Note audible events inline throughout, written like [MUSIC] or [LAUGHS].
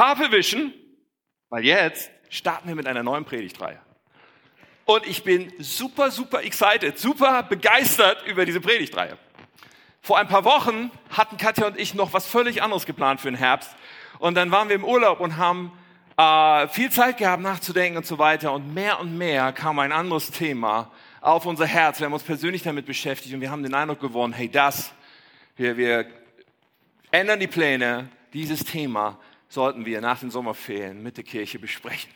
scharfe wischen, weil jetzt starten wir mit einer neuen Predigtreihe. Und ich bin super, super excited, super begeistert über diese Predigtreihe. Vor ein paar Wochen hatten Katja und ich noch was völlig anderes geplant für den Herbst. Und dann waren wir im Urlaub und haben äh, viel Zeit gehabt nachzudenken und so weiter. Und mehr und mehr kam ein anderes Thema auf unser Herz. Wir haben uns persönlich damit beschäftigt und wir haben den Eindruck gewonnen, hey, das, wir, wir ändern die Pläne. Dieses Thema sollten wir nach den Sommerferien mit der Kirche besprechen.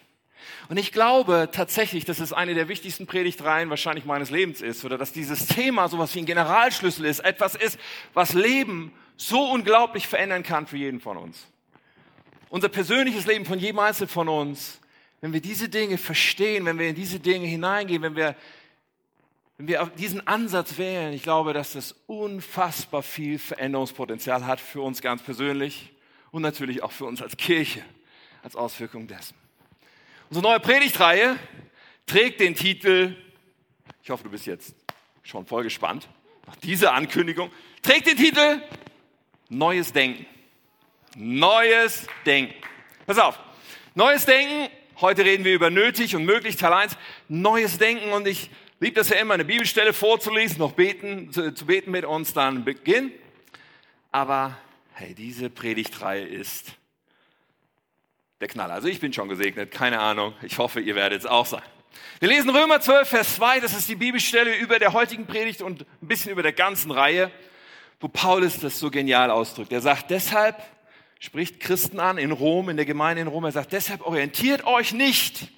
Und ich glaube tatsächlich, dass es eine der wichtigsten Predigtreihen wahrscheinlich meines Lebens ist oder dass dieses Thema sowas wie ein Generalschlüssel ist, etwas ist, was Leben so unglaublich verändern kann für jeden von uns. Unser persönliches Leben von jedem Einzelnen von uns, wenn wir diese Dinge verstehen, wenn wir in diese Dinge hineingehen, wenn wir, wenn wir diesen Ansatz wählen, ich glaube, dass das unfassbar viel Veränderungspotenzial hat für uns ganz persönlich und natürlich auch für uns als Kirche als Auswirkung dessen. Unsere neue Predigtreihe trägt den Titel, ich hoffe, du bist jetzt schon voll gespannt, nach dieser Ankündigung, trägt den Titel Neues Denken. Neues Denken. Pass auf, Neues Denken, heute reden wir über nötig und möglich, Teil 1, Neues Denken und ich liebe das ja immer, eine Bibelstelle vorzulesen, noch beten, zu, zu beten mit uns, dann beginnen. Aber hey, diese Predigtreihe ist der Knaller. Also ich bin schon gesegnet, keine Ahnung. Ich hoffe, ihr werdet es auch sein. Wir lesen Römer 12, Vers 2, das ist die Bibelstelle über der heutigen Predigt und ein bisschen über der ganzen Reihe, wo Paulus das so genial ausdrückt. Er sagt, deshalb spricht Christen an in Rom, in der Gemeinde in Rom, er sagt, deshalb orientiert euch nicht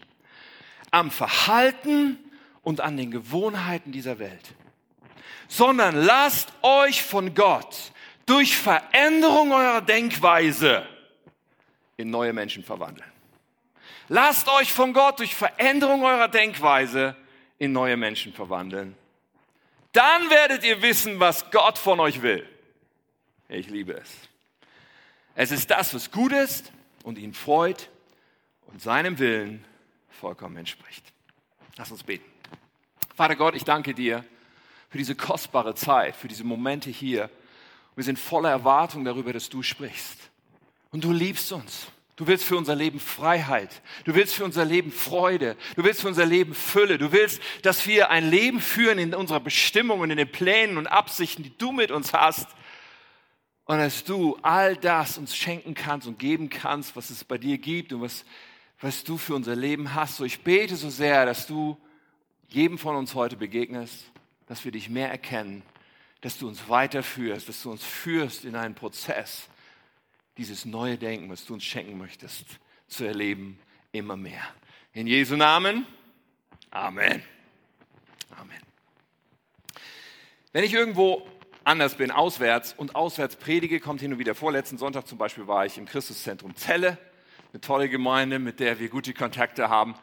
am Verhalten und an den Gewohnheiten dieser Welt, sondern lasst euch von Gott durch Veränderung eurer Denkweise in neue Menschen verwandeln. Lasst euch von Gott durch Veränderung eurer Denkweise in neue Menschen verwandeln. Dann werdet ihr wissen, was Gott von euch will. Ich liebe es. Es ist das, was gut ist und ihn freut und seinem Willen vollkommen entspricht. Lass uns beten. Vater Gott, ich danke dir für diese kostbare Zeit, für diese Momente hier. Wir sind voller Erwartung darüber, dass du sprichst. Und du liebst uns. Du willst für unser Leben Freiheit. Du willst für unser Leben Freude. Du willst für unser Leben Fülle. Du willst, dass wir ein Leben führen in unserer Bestimmung und in den Plänen und Absichten, die du mit uns hast. Und dass du all das uns schenken kannst und geben kannst, was es bei dir gibt und was, was du für unser Leben hast. So ich bete so sehr, dass du jedem von uns heute begegnest, dass wir dich mehr erkennen, dass du uns weiterführst, dass du uns führst in einen Prozess, dieses neue Denken, was du uns schenken möchtest, zu erleben, immer mehr. In Jesu Namen. Amen. Amen. Wenn ich irgendwo anders bin, auswärts und auswärts predige, kommt hin und wieder vor. Letzten Sonntag zum Beispiel war ich im Christuszentrum Celle, eine tolle Gemeinde, mit der wir gute Kontakte haben.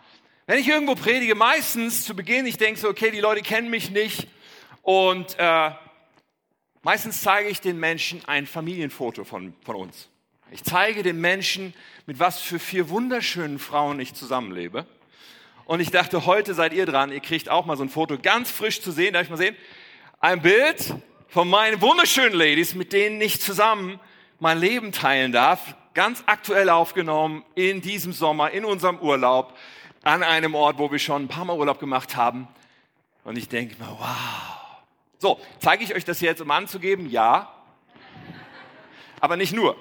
Wenn ich irgendwo predige, meistens zu Beginn, ich denke so, okay, die Leute kennen mich nicht und äh, meistens zeige ich den Menschen ein Familienfoto von, von uns. Ich zeige den Menschen, mit was für vier wunderschönen Frauen ich zusammenlebe. Und ich dachte, heute seid ihr dran. Ihr kriegt auch mal so ein Foto ganz frisch zu sehen. Darf ich mal sehen? Ein Bild von meinen wunderschönen Ladies, mit denen ich zusammen mein Leben teilen darf. Ganz aktuell aufgenommen in diesem Sommer, in unserem Urlaub, an einem Ort, wo wir schon ein paar Mal Urlaub gemacht haben. Und ich denke mir, wow. So, zeige ich euch das jetzt, um anzugeben? Ja. Aber nicht nur.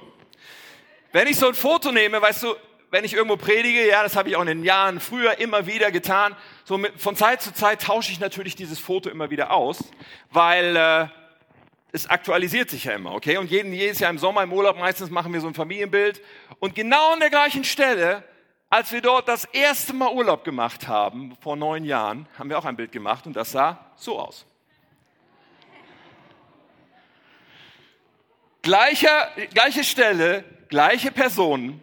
Wenn ich so ein Foto nehme, weißt du, wenn ich irgendwo predige, ja, das habe ich auch in den Jahren früher immer wieder getan, so mit, von Zeit zu Zeit tausche ich natürlich dieses Foto immer wieder aus, weil äh, es aktualisiert sich ja immer, okay? Und jeden, jedes Jahr im Sommer im Urlaub meistens machen wir so ein Familienbild und genau an der gleichen Stelle, als wir dort das erste Mal Urlaub gemacht haben, vor neun Jahren, haben wir auch ein Bild gemacht und das sah so aus. Gleicher, gleiche Stelle, gleiche Personen,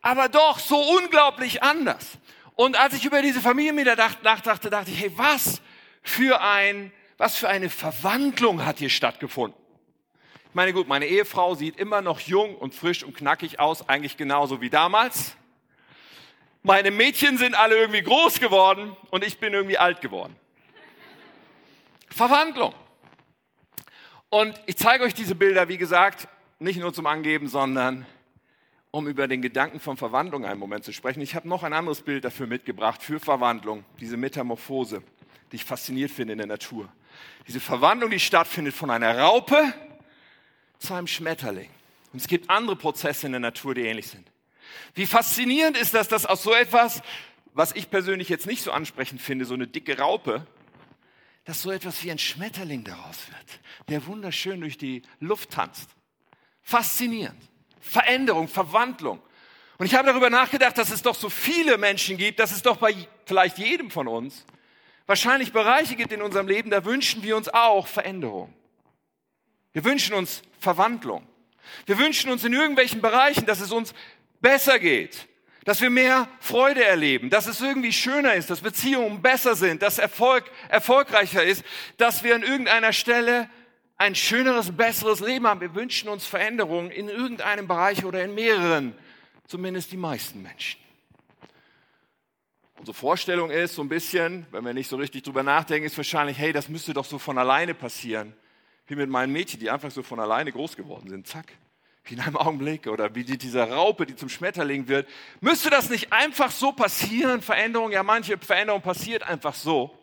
aber doch so unglaublich anders. Und als ich über diese Familie nachdachte, dachte ich, hey, was für ein, was für eine Verwandlung hat hier stattgefunden? Ich meine, gut, meine Ehefrau sieht immer noch jung und frisch und knackig aus, eigentlich genauso wie damals. Meine Mädchen sind alle irgendwie groß geworden und ich bin irgendwie alt geworden. Verwandlung. Und ich zeige euch diese Bilder, wie gesagt, nicht nur zum Angeben, sondern um über den Gedanken von Verwandlung einen Moment zu sprechen. Ich habe noch ein anderes Bild dafür mitgebracht, für Verwandlung, diese Metamorphose, die ich fasziniert finde in der Natur. Diese Verwandlung, die stattfindet von einer Raupe zu einem Schmetterling. Und es gibt andere Prozesse in der Natur, die ähnlich sind. Wie faszinierend ist das, dass aus so etwas, was ich persönlich jetzt nicht so ansprechend finde, so eine dicke Raupe, dass so etwas wie ein Schmetterling daraus wird, der wunderschön durch die Luft tanzt. Faszinierend. Veränderung, Verwandlung. Und ich habe darüber nachgedacht, dass es doch so viele Menschen gibt, dass es doch bei vielleicht jedem von uns wahrscheinlich Bereiche gibt in unserem Leben, da wünschen wir uns auch Veränderung. Wir wünschen uns Verwandlung. Wir wünschen uns in irgendwelchen Bereichen, dass es uns besser geht, dass wir mehr Freude erleben, dass es irgendwie schöner ist, dass Beziehungen besser sind, dass Erfolg erfolgreicher ist, dass wir an irgendeiner Stelle ein schöneres, besseres Leben haben. Wir wünschen uns Veränderungen in irgendeinem Bereich oder in mehreren, zumindest die meisten Menschen. Unsere Vorstellung ist so ein bisschen, wenn wir nicht so richtig drüber nachdenken, ist wahrscheinlich, hey, das müsste doch so von alleine passieren. Wie mit meinen Mädchen, die einfach so von alleine groß geworden sind. Zack in einem Augenblick oder wie die, dieser Raupe, die zum Schmetterling wird. Müsste das nicht einfach so passieren? Veränderung, ja, manche Veränderung passiert einfach so.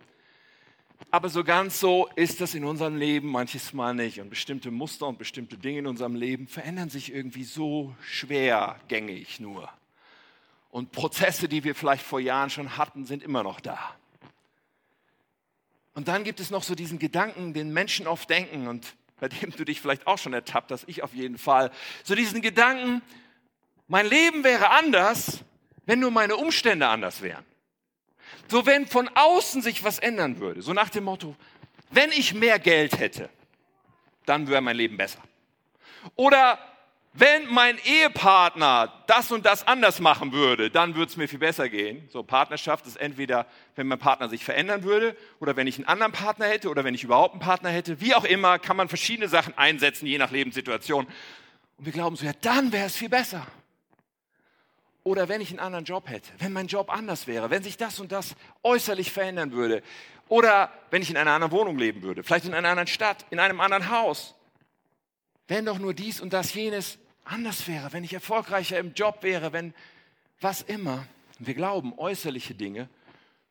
Aber so ganz so ist das in unserem Leben manches Mal nicht. Und bestimmte Muster und bestimmte Dinge in unserem Leben verändern sich irgendwie so schwergängig nur. Und Prozesse, die wir vielleicht vor Jahren schon hatten, sind immer noch da. Und dann gibt es noch so diesen Gedanken, den Menschen oft denken, und bei dem du dich vielleicht auch schon ertappt hast, ich auf jeden Fall, so diesen Gedanken, mein Leben wäre anders, wenn nur meine Umstände anders wären. So wenn von außen sich was ändern würde, so nach dem Motto, wenn ich mehr Geld hätte, dann wäre mein Leben besser. Oder wenn mein Ehepartner das und das anders machen würde, dann würde es mir viel besser gehen. So Partnerschaft ist entweder, wenn mein Partner sich verändern würde oder wenn ich einen anderen Partner hätte oder wenn ich überhaupt einen Partner hätte. Wie auch immer, kann man verschiedene Sachen einsetzen, je nach Lebenssituation. Und wir glauben so, ja, dann wäre es viel besser. Oder wenn ich einen anderen Job hätte, wenn mein Job anders wäre, wenn sich das und das äußerlich verändern würde. Oder wenn ich in einer anderen Wohnung leben würde, vielleicht in einer anderen Stadt, in einem anderen Haus. Wenn doch nur dies und das jenes anders wäre, wenn ich erfolgreicher im Job wäre, wenn was immer. Wir glauben, äußerliche Dinge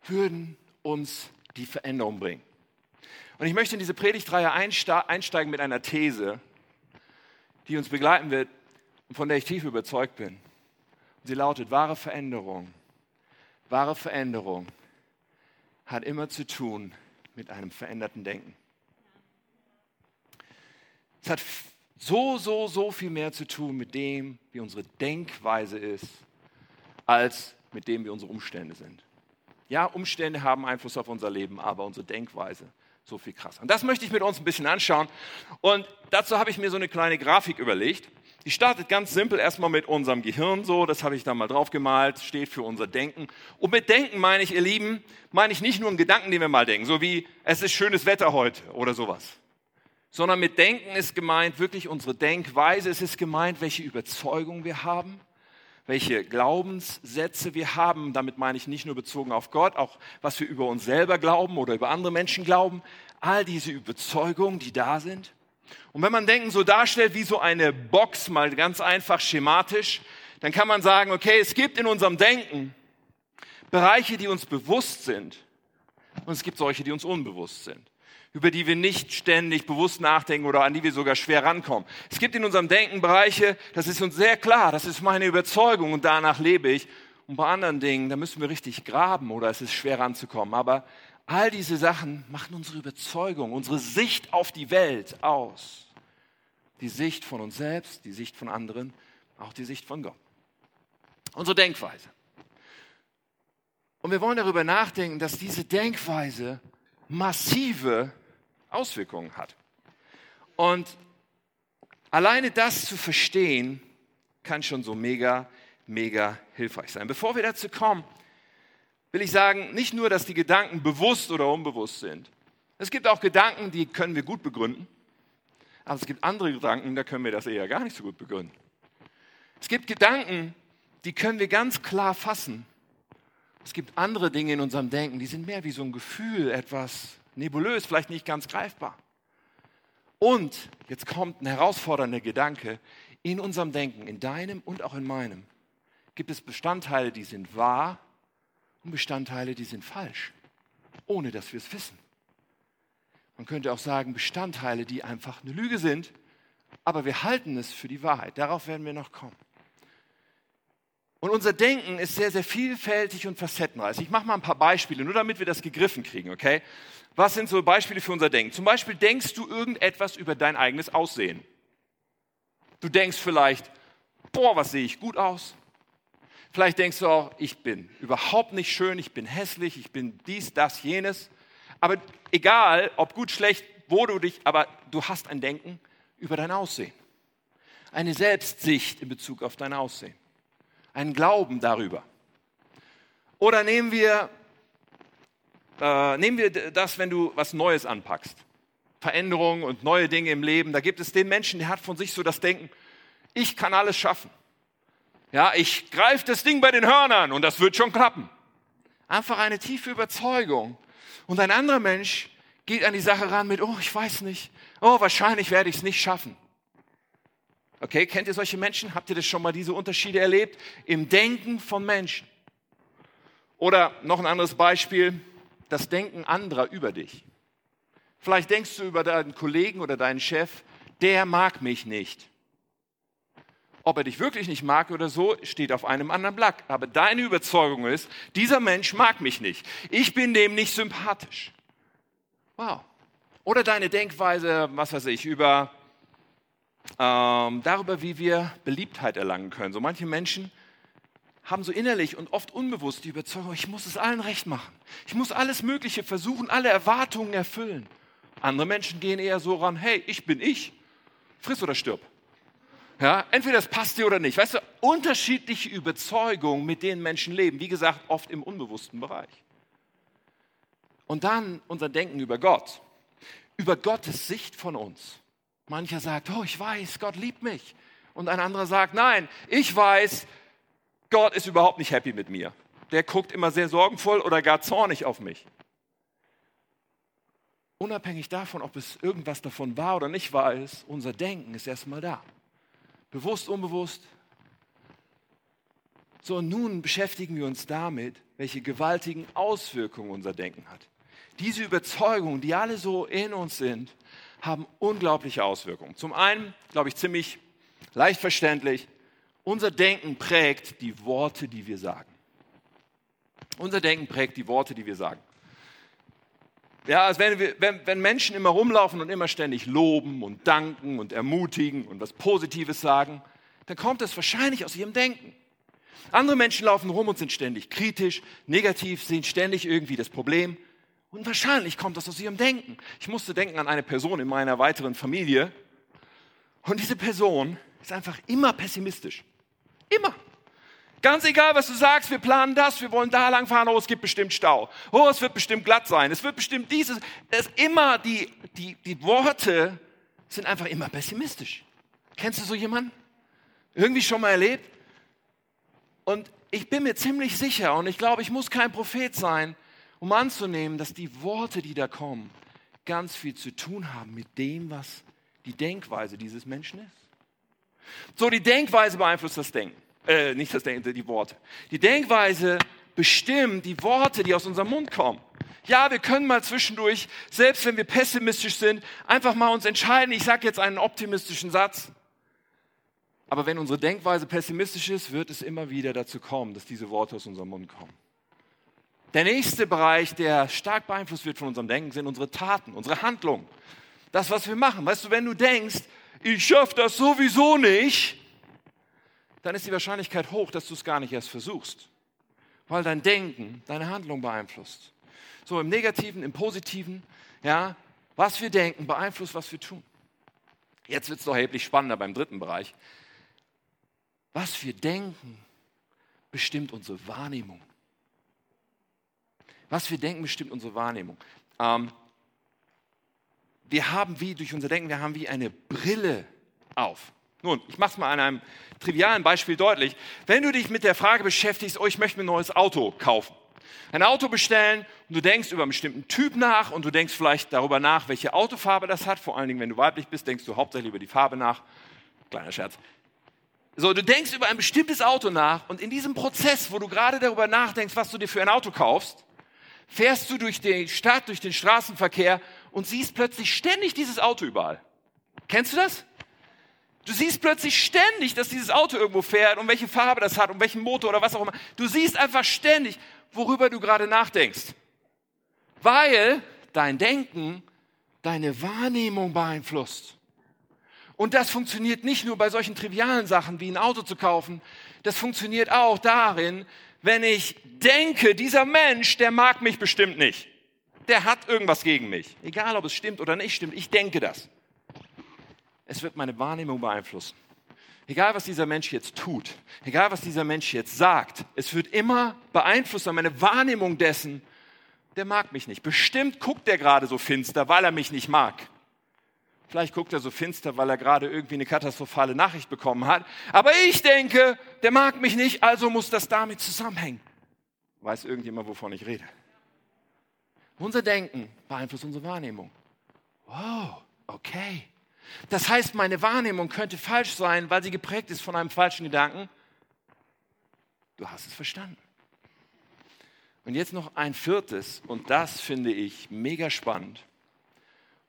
würden uns die Veränderung bringen. Und ich möchte in diese Predigtreihe einsteigen mit einer These, die uns begleiten wird und von der ich tief überzeugt bin. Und sie lautet, wahre Veränderung, wahre Veränderung hat immer zu tun mit einem veränderten Denken. Es hat so, so, so viel mehr zu tun mit dem, wie unsere Denkweise ist, als mit dem, wie unsere Umstände sind. Ja, Umstände haben Einfluss auf unser Leben, aber unsere Denkweise so viel krasser. Und das möchte ich mit uns ein bisschen anschauen. Und dazu habe ich mir so eine kleine Grafik überlegt. Die startet ganz simpel erstmal mit unserem Gehirn so, das habe ich da mal drauf gemalt, steht für unser Denken. Und mit Denken meine ich, ihr Lieben, meine ich nicht nur einen Gedanken, den wir mal denken, so wie es ist schönes Wetter heute oder sowas sondern mit Denken ist gemeint wirklich unsere Denkweise. Es ist gemeint, welche Überzeugung wir haben, welche Glaubenssätze wir haben. Damit meine ich nicht nur bezogen auf Gott, auch was wir über uns selber glauben oder über andere Menschen glauben. All diese Überzeugungen, die da sind. Und wenn man Denken so darstellt wie so eine Box, mal ganz einfach schematisch, dann kann man sagen, okay, es gibt in unserem Denken Bereiche, die uns bewusst sind und es gibt solche, die uns unbewusst sind über die wir nicht ständig bewusst nachdenken oder an die wir sogar schwer rankommen. Es gibt in unserem Denken Bereiche, das ist uns sehr klar, das ist meine Überzeugung und danach lebe ich. Und bei anderen Dingen, da müssen wir richtig graben oder es ist schwer ranzukommen. Aber all diese Sachen machen unsere Überzeugung, unsere Sicht auf die Welt aus. Die Sicht von uns selbst, die Sicht von anderen, auch die Sicht von Gott. Unsere Denkweise. Und wir wollen darüber nachdenken, dass diese Denkweise massive Auswirkungen hat. Und alleine das zu verstehen, kann schon so mega, mega hilfreich sein. Bevor wir dazu kommen, will ich sagen, nicht nur, dass die Gedanken bewusst oder unbewusst sind. Es gibt auch Gedanken, die können wir gut begründen. Aber es gibt andere Gedanken, da können wir das eher gar nicht so gut begründen. Es gibt Gedanken, die können wir ganz klar fassen. Es gibt andere Dinge in unserem Denken, die sind mehr wie so ein Gefühl, etwas nebulös, vielleicht nicht ganz greifbar. Und jetzt kommt ein herausfordernder Gedanke. In unserem Denken, in deinem und auch in meinem, gibt es Bestandteile, die sind wahr und Bestandteile, die sind falsch, ohne dass wir es wissen. Man könnte auch sagen, Bestandteile, die einfach eine Lüge sind, aber wir halten es für die Wahrheit. Darauf werden wir noch kommen. Und unser Denken ist sehr, sehr vielfältig und facettenreich. Ich mache mal ein paar Beispiele, nur damit wir das gegriffen kriegen, okay? Was sind so Beispiele für unser Denken? Zum Beispiel denkst du irgendetwas über dein eigenes Aussehen. Du denkst vielleicht, boah, was sehe ich gut aus? Vielleicht denkst du auch, ich bin überhaupt nicht schön, ich bin hässlich, ich bin dies, das, jenes. Aber egal, ob gut, schlecht, wo du dich, aber du hast ein Denken über dein Aussehen. Eine Selbstsicht in Bezug auf dein Aussehen. Einen Glauben darüber. Oder nehmen wir, äh, nehmen wir das, wenn du was Neues anpackst. Veränderungen und neue Dinge im Leben. Da gibt es den Menschen, der hat von sich so das Denken, ich kann alles schaffen. Ja, ich greife das Ding bei den Hörnern und das wird schon klappen. Einfach eine tiefe Überzeugung. Und ein anderer Mensch geht an die Sache ran mit, oh, ich weiß nicht, oh, wahrscheinlich werde ich es nicht schaffen. Okay, kennt ihr solche Menschen? Habt ihr das schon mal diese Unterschiede erlebt? Im Denken von Menschen. Oder noch ein anderes Beispiel, das Denken anderer über dich. Vielleicht denkst du über deinen Kollegen oder deinen Chef, der mag mich nicht. Ob er dich wirklich nicht mag oder so, steht auf einem anderen Blatt. Aber deine Überzeugung ist, dieser Mensch mag mich nicht. Ich bin dem nicht sympathisch. Wow. Oder deine Denkweise, was weiß ich, über ähm, darüber, wie wir Beliebtheit erlangen können. So manche Menschen haben so innerlich und oft unbewusst die Überzeugung, ich muss es allen recht machen. Ich muss alles Mögliche versuchen, alle Erwartungen erfüllen. Andere Menschen gehen eher so ran, hey, ich bin ich, friss oder stirb. Ja, entweder es passt dir oder nicht. Weißt du, unterschiedliche Überzeugungen, mit denen Menschen leben. Wie gesagt, oft im unbewussten Bereich. Und dann unser Denken über Gott. Über Gottes Sicht von uns. Mancher sagt, oh, ich weiß, Gott liebt mich. Und ein anderer sagt, nein, ich weiß, Gott ist überhaupt nicht happy mit mir. Der guckt immer sehr sorgenvoll oder gar zornig auf mich. Unabhängig davon, ob es irgendwas davon war oder nicht war, ist unser Denken ist erstmal da. Bewusst, unbewusst. So, und nun beschäftigen wir uns damit, welche gewaltigen Auswirkungen unser Denken hat. Diese Überzeugungen, die alle so in uns sind, haben unglaubliche Auswirkungen. Zum einen, glaube ich, ziemlich leicht verständlich, unser Denken prägt die Worte, die wir sagen. Unser Denken prägt die Worte, die wir sagen. Ja, als wenn, wir, wenn, wenn Menschen immer rumlaufen und immer ständig loben und danken und ermutigen und was Positives sagen, dann kommt das wahrscheinlich aus ihrem Denken. Andere Menschen laufen rum und sind ständig kritisch, negativ, sehen ständig irgendwie das Problem. Und wahrscheinlich kommt das aus ihrem Denken. Ich musste denken an eine Person in meiner weiteren Familie. Und diese Person ist einfach immer pessimistisch. Immer. Ganz egal, was du sagst, wir planen das, wir wollen da lang fahren, oh, es gibt bestimmt Stau. Oh, es wird bestimmt glatt sein, es wird bestimmt dieses. Es immer, die, die, die Worte sind einfach immer pessimistisch. Kennst du so jemanden? Irgendwie schon mal erlebt? Und ich bin mir ziemlich sicher und ich glaube, ich muss kein Prophet sein, um anzunehmen, dass die Worte, die da kommen, ganz viel zu tun haben mit dem, was die Denkweise dieses Menschen ist. So, die Denkweise beeinflusst das Denken äh, nicht das Denken, die Worte. Die Denkweise bestimmt die Worte, die aus unserem Mund kommen. Ja, wir können mal zwischendurch, selbst wenn wir pessimistisch sind, einfach mal uns entscheiden. Ich sage jetzt einen optimistischen Satz. Aber wenn unsere Denkweise pessimistisch ist, wird es immer wieder dazu kommen, dass diese Worte aus unserem Mund kommen. Der nächste Bereich, der stark beeinflusst wird von unserem Denken, sind unsere Taten, unsere Handlungen. Das, was wir machen. Weißt du, wenn du denkst, ich schaffe das sowieso nicht, dann ist die Wahrscheinlichkeit hoch, dass du es gar nicht erst versuchst, weil dein Denken deine Handlung beeinflusst. So im Negativen, im Positiven, ja, was wir denken beeinflusst, was wir tun. Jetzt wird es doch erheblich spannender beim dritten Bereich. Was wir denken, bestimmt unsere Wahrnehmung. Was wir denken, bestimmt unsere Wahrnehmung. Ähm, wir haben wie durch unser Denken, wir haben wie eine Brille auf. Nun, ich mache es mal an einem trivialen Beispiel deutlich. Wenn du dich mit der Frage beschäftigst, oh, ich möchte mir ein neues Auto kaufen, ein Auto bestellen und du denkst über einen bestimmten Typ nach und du denkst vielleicht darüber nach, welche Autofarbe das hat. Vor allen Dingen, wenn du weiblich bist, denkst du hauptsächlich über die Farbe nach. Kleiner Scherz. So, du denkst über ein bestimmtes Auto nach und in diesem Prozess, wo du gerade darüber nachdenkst, was du dir für ein Auto kaufst, fährst du durch die Stadt, durch den Straßenverkehr und siehst plötzlich ständig dieses Auto überall. Kennst du das? Du siehst plötzlich ständig, dass dieses Auto irgendwo fährt und welche Farbe das hat und welchen Motor oder was auch immer. Du siehst einfach ständig, worüber du gerade nachdenkst. Weil dein Denken deine Wahrnehmung beeinflusst. Und das funktioniert nicht nur bei solchen trivialen Sachen wie ein Auto zu kaufen, das funktioniert auch darin, wenn ich denke, dieser Mensch, der mag mich bestimmt nicht. Der hat irgendwas gegen mich. Egal, ob es stimmt oder nicht stimmt, ich denke das. Es wird meine Wahrnehmung beeinflussen. Egal, was dieser Mensch jetzt tut, egal, was dieser Mensch jetzt sagt, es wird immer beeinflussen meine Wahrnehmung dessen, der mag mich nicht. Bestimmt guckt er gerade so finster, weil er mich nicht mag. Vielleicht guckt er so finster, weil er gerade irgendwie eine katastrophale Nachricht bekommen hat. Aber ich denke, der mag mich nicht, also muss das damit zusammenhängen. Weiß irgendjemand, wovon ich rede? Unser Denken beeinflusst unsere Wahrnehmung. Wow, okay. Das heißt, meine Wahrnehmung könnte falsch sein, weil sie geprägt ist von einem falschen Gedanken. Du hast es verstanden. Und jetzt noch ein viertes, und das finde ich mega spannend.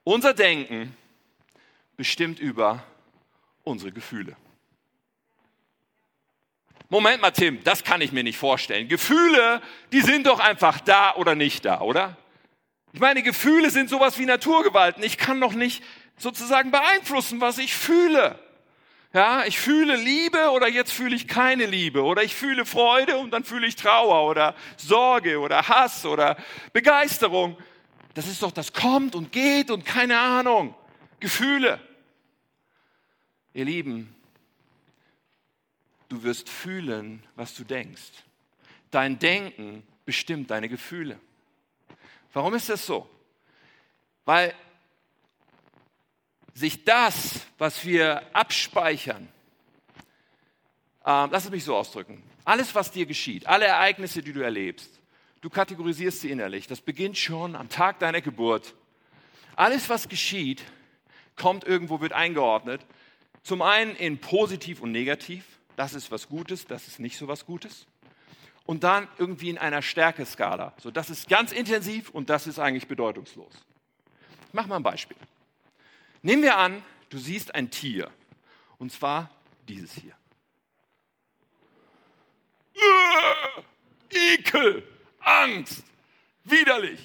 Unser Denken bestimmt über unsere Gefühle. Moment mal, Tim, das kann ich mir nicht vorstellen. Gefühle, die sind doch einfach da oder nicht da, oder? Ich meine, Gefühle sind sowas wie Naturgewalten. Ich kann doch nicht sozusagen beeinflussen, was ich fühle. Ja, ich fühle Liebe oder jetzt fühle ich keine Liebe oder ich fühle Freude und dann fühle ich Trauer oder Sorge oder Hass oder Begeisterung. Das ist doch, das kommt und geht und keine Ahnung. Gefühle. Ihr Lieben, du wirst fühlen, was du denkst. Dein Denken bestimmt deine Gefühle. Warum ist das so? Weil sich das, was wir abspeichern, äh, lass es mich so ausdrücken, alles, was dir geschieht, alle Ereignisse, die du erlebst, du kategorisierst sie innerlich. Das beginnt schon am Tag deiner Geburt. Alles, was geschieht, kommt irgendwo, wird eingeordnet. Zum einen in positiv und negativ. Das ist was Gutes, das ist nicht so was Gutes. Und dann irgendwie in einer Stärkeskala. So, das ist ganz intensiv und das ist eigentlich bedeutungslos. Ich mache mal ein Beispiel. Nehmen wir an, du siehst ein Tier. Und zwar dieses hier. Ekel, Angst, widerlich.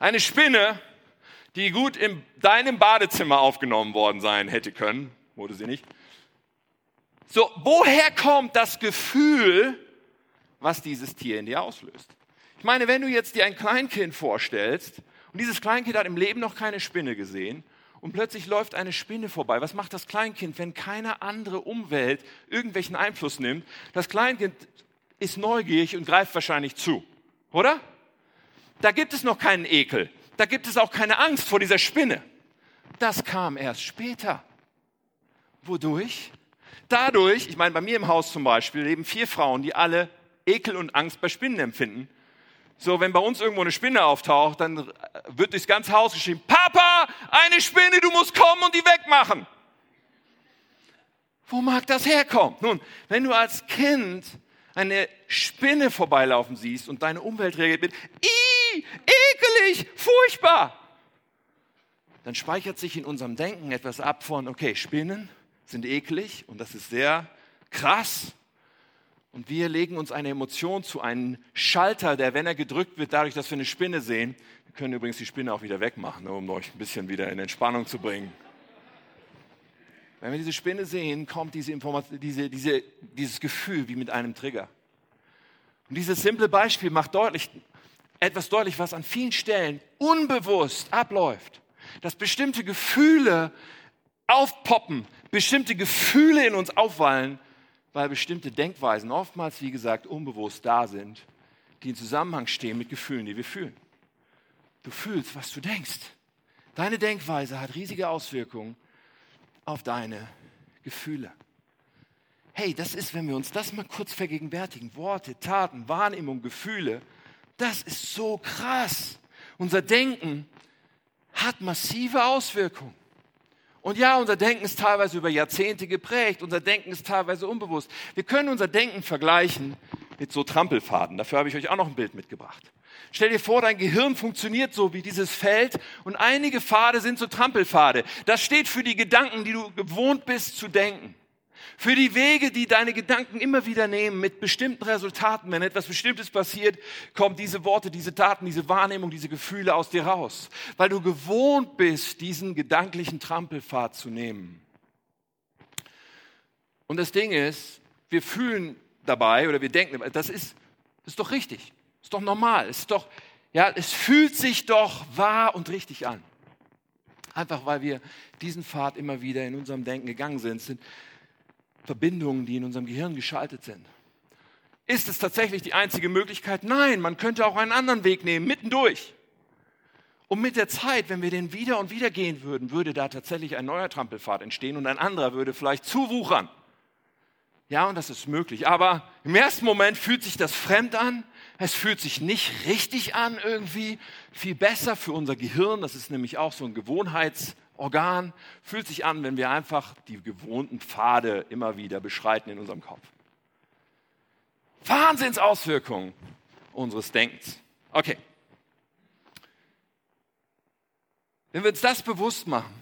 Eine Spinne, die gut in deinem Badezimmer aufgenommen worden sein hätte können, wurde sie nicht. So, woher kommt das Gefühl, was dieses Tier in dir auslöst? Ich meine, wenn du jetzt dir ein Kleinkind vorstellst und dieses Kleinkind hat im Leben noch keine Spinne gesehen und plötzlich läuft eine Spinne vorbei. Was macht das Kleinkind, wenn keine andere Umwelt irgendwelchen Einfluss nimmt? Das Kleinkind ist neugierig und greift wahrscheinlich zu, oder? Da gibt es noch keinen Ekel. Da gibt es auch keine Angst vor dieser Spinne. Das kam erst später. Wodurch? Dadurch, ich meine, bei mir im Haus zum Beispiel leben vier Frauen, die alle Ekel und Angst bei Spinnen empfinden. So, wenn bei uns irgendwo eine Spinne auftaucht, dann wird durchs ganze Haus geschrieben, Papa, eine Spinne, du musst kommen und die wegmachen. Wo mag das herkommen? Nun, wenn du als Kind eine Spinne vorbeilaufen siehst und deine Umwelt reagiert mit, Ih, ekelig, furchtbar, dann speichert sich in unserem Denken etwas ab von, okay, Spinnen sind eklig und das ist sehr krass und wir legen uns eine Emotion zu, einen Schalter, der, wenn er gedrückt wird, dadurch, dass wir eine Spinne sehen, wir können übrigens die Spinne auch wieder wegmachen, um euch ein bisschen wieder in Entspannung zu bringen. Wenn wir diese Spinne sehen, kommt diese diese, diese, dieses Gefühl wie mit einem Trigger. Und dieses simple Beispiel macht deutlich, etwas deutlich, was an vielen Stellen unbewusst abläuft. Dass bestimmte Gefühle aufpoppen, bestimmte Gefühle in uns aufwallen, weil bestimmte Denkweisen oftmals, wie gesagt, unbewusst da sind, die in Zusammenhang stehen mit Gefühlen, die wir fühlen. Du fühlst, was du denkst. Deine Denkweise hat riesige Auswirkungen auf deine Gefühle. Hey, das ist, wenn wir uns das mal kurz vergegenwärtigen, Worte, Taten, Wahrnehmung, Gefühle, das ist so krass. Unser Denken hat massive Auswirkungen. Und ja, unser Denken ist teilweise über Jahrzehnte geprägt, unser Denken ist teilweise unbewusst. Wir können unser Denken vergleichen mit so Trampelfaden. Dafür habe ich euch auch noch ein Bild mitgebracht. Stell dir vor, dein Gehirn funktioniert so wie dieses Feld und einige Pfade sind so Trampelpfade. Das steht für die Gedanken, die du gewohnt bist zu denken. Für die Wege, die deine Gedanken immer wieder nehmen mit bestimmten Resultaten. Wenn etwas Bestimmtes passiert, kommen diese Worte, diese Taten, diese Wahrnehmung, diese Gefühle aus dir raus. Weil du gewohnt bist, diesen gedanklichen Trampelpfad zu nehmen. Und das Ding ist, wir fühlen dabei oder wir denken, das ist, das ist doch richtig, ist doch normal, ist doch, ja, es fühlt sich doch wahr und richtig an. Einfach weil wir diesen Pfad immer wieder in unserem Denken gegangen sind, sind Verbindungen, die in unserem Gehirn geschaltet sind. Ist es tatsächlich die einzige Möglichkeit? Nein, man könnte auch einen anderen Weg nehmen, mittendurch. Und mit der Zeit, wenn wir den wieder und wieder gehen würden, würde da tatsächlich ein neuer Trampelpfad entstehen und ein anderer würde vielleicht zuwuchern. Ja, und das ist möglich. Aber im ersten Moment fühlt sich das fremd an. Es fühlt sich nicht richtig an irgendwie. Viel besser für unser Gehirn. Das ist nämlich auch so ein Gewohnheitsorgan. Fühlt sich an, wenn wir einfach die gewohnten Pfade immer wieder beschreiten in unserem Kopf. Wahnsinnsauswirkungen unseres Denkens. Okay. Wenn wir uns das bewusst machen,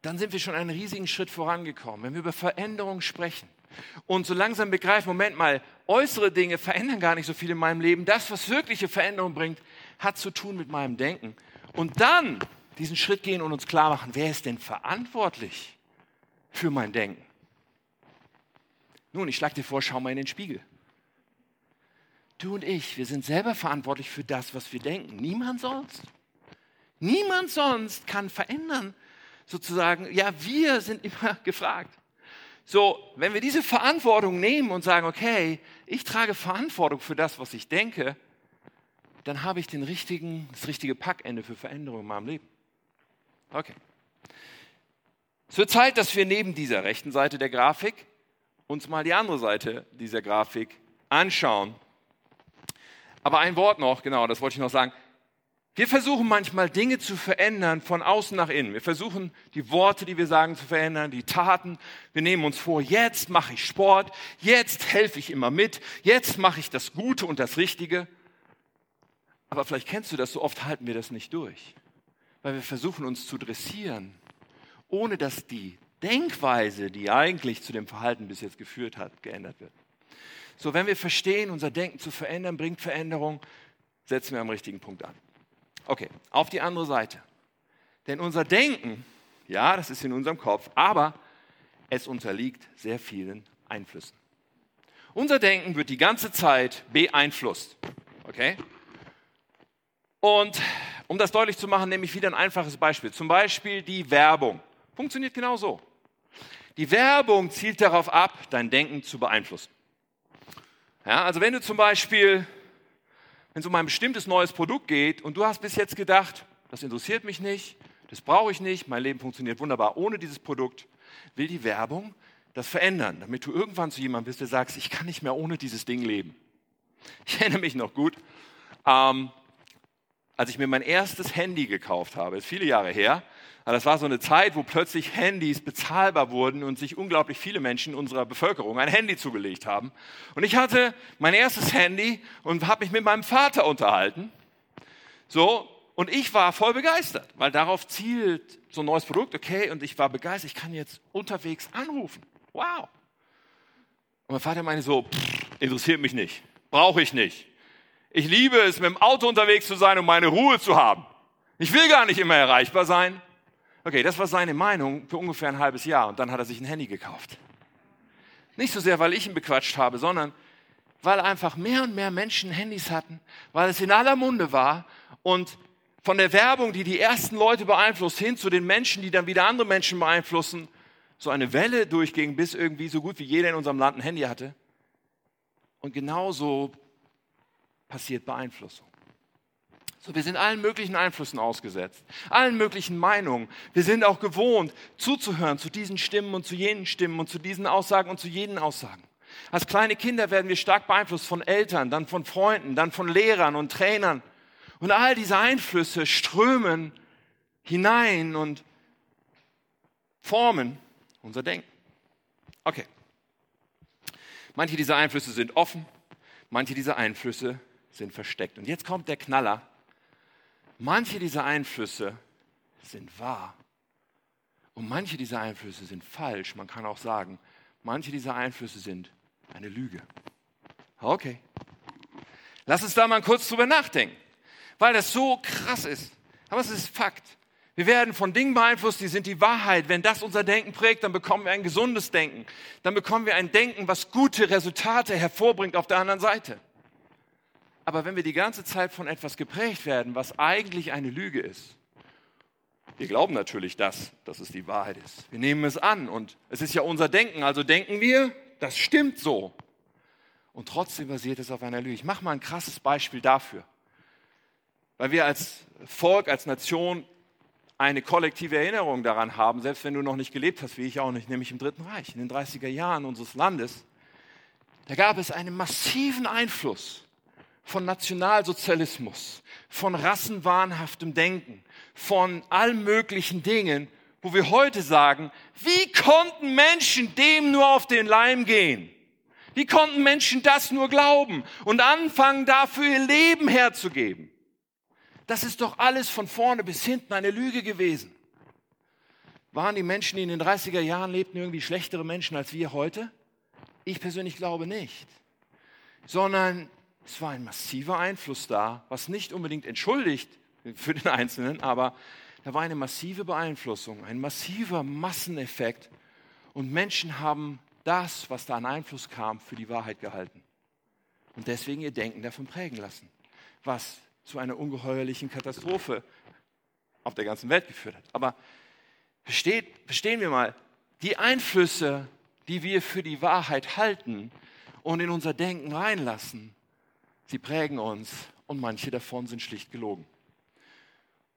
dann sind wir schon einen riesigen Schritt vorangekommen. Wenn wir über Veränderung sprechen und so langsam begreifen, Moment mal, äußere Dinge verändern gar nicht so viel in meinem Leben. Das, was wirkliche Veränderung bringt, hat zu tun mit meinem Denken. Und dann diesen Schritt gehen und uns klar machen, wer ist denn verantwortlich für mein Denken? Nun, ich schlage dir vor, schau mal in den Spiegel. Du und ich, wir sind selber verantwortlich für das, was wir denken. Niemand sonst. Niemand sonst kann verändern, sozusagen, ja, wir sind immer [LAUGHS] gefragt. So, wenn wir diese Verantwortung nehmen und sagen, okay, ich trage Verantwortung für das, was ich denke, dann habe ich den richtigen, das richtige Packende für Veränderung in meinem Leben. Okay. Es wird Zeit, dass wir neben dieser rechten Seite der Grafik uns mal die andere Seite dieser Grafik anschauen. Aber ein Wort noch, genau, das wollte ich noch sagen. Wir versuchen manchmal Dinge zu verändern von außen nach innen. Wir versuchen die Worte, die wir sagen, zu verändern, die Taten. Wir nehmen uns vor, jetzt mache ich Sport, jetzt helfe ich immer mit, jetzt mache ich das Gute und das Richtige. Aber vielleicht kennst du das, so oft halten wir das nicht durch, weil wir versuchen uns zu dressieren, ohne dass die Denkweise, die eigentlich zu dem Verhalten bis jetzt geführt hat, geändert wird. So, wenn wir verstehen, unser Denken zu verändern, bringt Veränderung, setzen wir am richtigen Punkt an. Okay, auf die andere Seite. Denn unser Denken, ja, das ist in unserem Kopf, aber es unterliegt sehr vielen Einflüssen. Unser Denken wird die ganze Zeit beeinflusst. Okay? Und um das deutlich zu machen, nehme ich wieder ein einfaches Beispiel. Zum Beispiel die Werbung. Funktioniert genau so. Die Werbung zielt darauf ab, dein Denken zu beeinflussen. Ja, also wenn du zum Beispiel wenn es um ein bestimmtes neues Produkt geht und du hast bis jetzt gedacht, das interessiert mich nicht, das brauche ich nicht, mein Leben funktioniert wunderbar ohne dieses Produkt, will die Werbung das verändern, damit du irgendwann zu jemandem bist, der sagst, ich kann nicht mehr ohne dieses Ding leben. Ich erinnere mich noch gut, ähm, als ich mir mein erstes Handy gekauft habe, ist viele Jahre her, aber das war so eine Zeit, wo plötzlich Handys bezahlbar wurden und sich unglaublich viele Menschen unserer Bevölkerung ein Handy zugelegt haben. Und ich hatte mein erstes Handy und habe mich mit meinem Vater unterhalten. So, und ich war voll begeistert, weil darauf zielt so ein neues Produkt, okay, und ich war begeistert, ich kann jetzt unterwegs anrufen. Wow. Und mein Vater meinte so, pff, interessiert mich nicht, brauche ich nicht. Ich liebe es, mit dem Auto unterwegs zu sein und meine Ruhe zu haben. Ich will gar nicht immer erreichbar sein. Okay, das war seine Meinung für ungefähr ein halbes Jahr und dann hat er sich ein Handy gekauft. Nicht so sehr, weil ich ihn bequatscht habe, sondern weil einfach mehr und mehr Menschen Handys hatten, weil es in aller Munde war und von der Werbung, die die ersten Leute beeinflusst, hin zu den Menschen, die dann wieder andere Menschen beeinflussen, so eine Welle durchging, bis irgendwie so gut wie jeder in unserem Land ein Handy hatte. Und genauso passiert Beeinflussung. So, wir sind allen möglichen Einflüssen ausgesetzt, allen möglichen Meinungen. Wir sind auch gewohnt, zuzuhören zu diesen Stimmen und zu jenen Stimmen und zu diesen Aussagen und zu jenen Aussagen. Als kleine Kinder werden wir stark beeinflusst von Eltern, dann von Freunden, dann von Lehrern und Trainern. Und all diese Einflüsse strömen hinein und formen unser Denken. Okay. Manche dieser Einflüsse sind offen, manche dieser Einflüsse sind versteckt. Und jetzt kommt der Knaller. Manche dieser Einflüsse sind wahr und manche dieser Einflüsse sind falsch. Man kann auch sagen, manche dieser Einflüsse sind eine Lüge. Okay. Lass uns da mal kurz drüber nachdenken, weil das so krass ist. Aber es ist Fakt. Wir werden von Dingen beeinflusst, die sind die Wahrheit. Wenn das unser Denken prägt, dann bekommen wir ein gesundes Denken. Dann bekommen wir ein Denken, was gute Resultate hervorbringt auf der anderen Seite. Aber wenn wir die ganze Zeit von etwas geprägt werden, was eigentlich eine Lüge ist, wir glauben natürlich das, dass es die Wahrheit ist. Wir nehmen es an und es ist ja unser Denken. Also denken wir, das stimmt so. Und trotzdem basiert es auf einer Lüge. Ich mache mal ein krasses Beispiel dafür. Weil wir als Volk, als Nation eine kollektive Erinnerung daran haben, selbst wenn du noch nicht gelebt hast, wie ich auch nicht, nämlich im Dritten Reich, in den 30er Jahren unseres Landes, da gab es einen massiven Einfluss von Nationalsozialismus, von rassenwahnhaftem Denken, von allen möglichen Dingen, wo wir heute sagen, wie konnten Menschen dem nur auf den Leim gehen? Wie konnten Menschen das nur glauben und anfangen, dafür ihr Leben herzugeben? Das ist doch alles von vorne bis hinten eine Lüge gewesen. Waren die Menschen, die in den 30er Jahren lebten, irgendwie schlechtere Menschen als wir heute? Ich persönlich glaube nicht. Sondern es war ein massiver Einfluss da, was nicht unbedingt entschuldigt für den Einzelnen, aber da war eine massive Beeinflussung, ein massiver Masseneffekt. Und Menschen haben das, was da an Einfluss kam, für die Wahrheit gehalten. Und deswegen ihr Denken davon prägen lassen, was zu einer ungeheuerlichen Katastrophe auf der ganzen Welt geführt hat. Aber versteht, verstehen wir mal, die Einflüsse, die wir für die Wahrheit halten und in unser Denken reinlassen, sie prägen uns und manche davon sind schlicht gelogen.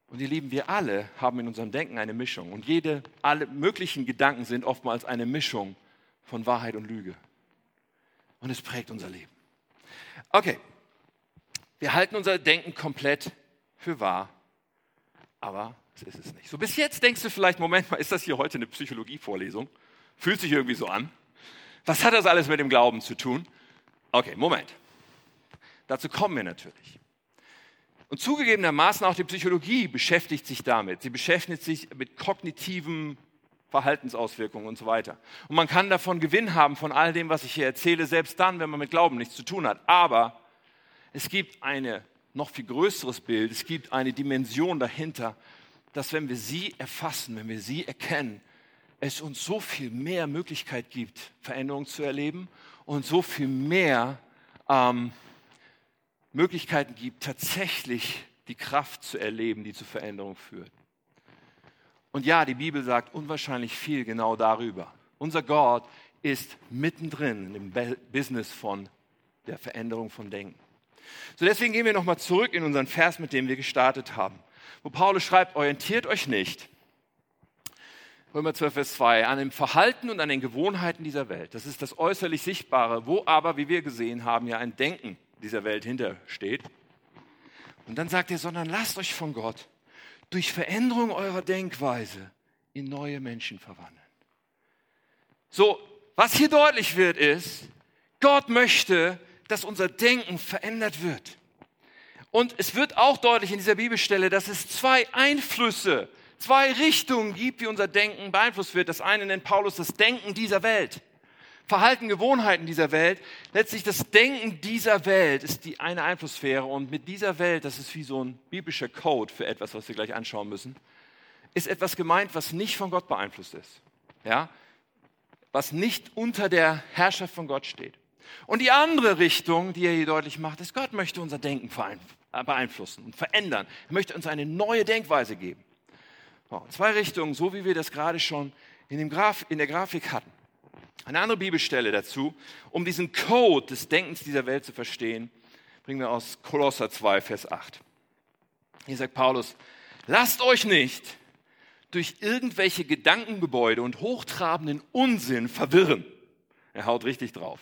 Und ihr Lieben, wir alle haben in unserem Denken eine Mischung. Und jede, alle möglichen Gedanken sind oftmals eine Mischung von Wahrheit und Lüge. Und es prägt unser Leben. Okay, wir halten unser Denken komplett für wahr, aber es ist es nicht. So bis jetzt denkst du vielleicht, Moment mal, ist das hier heute eine Psychologievorlesung? Fühlt sich irgendwie so an. Was hat das alles mit dem Glauben zu tun? Okay, Moment. Dazu kommen wir natürlich. Und zugegebenermaßen auch die Psychologie beschäftigt sich damit. Sie beschäftigt sich mit kognitiven Verhaltensauswirkungen und so weiter. Und man kann davon Gewinn haben von all dem, was ich hier erzähle, selbst dann, wenn man mit Glauben nichts zu tun hat. Aber es gibt ein noch viel größeres Bild, es gibt eine Dimension dahinter, dass wenn wir sie erfassen, wenn wir sie erkennen, es uns so viel mehr Möglichkeit gibt, Veränderungen zu erleben und so viel mehr ähm, Möglichkeiten gibt, tatsächlich die Kraft zu erleben, die zu Veränderung führt. Und ja, die Bibel sagt unwahrscheinlich viel genau darüber. Unser Gott ist mittendrin im Business von der Veränderung von Denken. So deswegen gehen wir nochmal zurück in unseren Vers, mit dem wir gestartet haben, wo Paulus schreibt, orientiert euch nicht, Römer 12, Vers 2, an dem Verhalten und an den Gewohnheiten dieser Welt. Das ist das äußerlich Sichtbare, wo aber, wie wir gesehen haben, ja ein Denken dieser Welt hintersteht. Und dann sagt er, sondern lasst euch von Gott durch Veränderung eurer Denkweise in neue Menschen verwandeln. So, was hier deutlich wird, ist, Gott möchte, dass unser Denken verändert wird. Und es wird auch deutlich in dieser Bibelstelle, dass es zwei Einflüsse, zwei Richtungen gibt, wie unser Denken beeinflusst wird. Das eine nennt Paulus das Denken dieser Welt. Verhalten, Gewohnheiten dieser Welt. Letztlich das Denken dieser Welt ist die eine Einflusssphäre und mit dieser Welt, das ist wie so ein biblischer Code für etwas, was wir gleich anschauen müssen, ist etwas gemeint, was nicht von Gott beeinflusst ist. Ja? Was nicht unter der Herrschaft von Gott steht. Und die andere Richtung, die er hier deutlich macht, ist, Gott möchte unser Denken beeinflussen und verändern. Er möchte uns eine neue Denkweise geben. zwei Richtungen, so wie wir das gerade schon in, Graf, in der Grafik hatten. Eine andere Bibelstelle dazu, um diesen Code des Denkens dieser Welt zu verstehen, bringen wir aus Kolosser 2, Vers 8. Hier sagt Paulus, lasst euch nicht durch irgendwelche Gedankengebäude und hochtrabenden Unsinn verwirren. Er haut richtig drauf.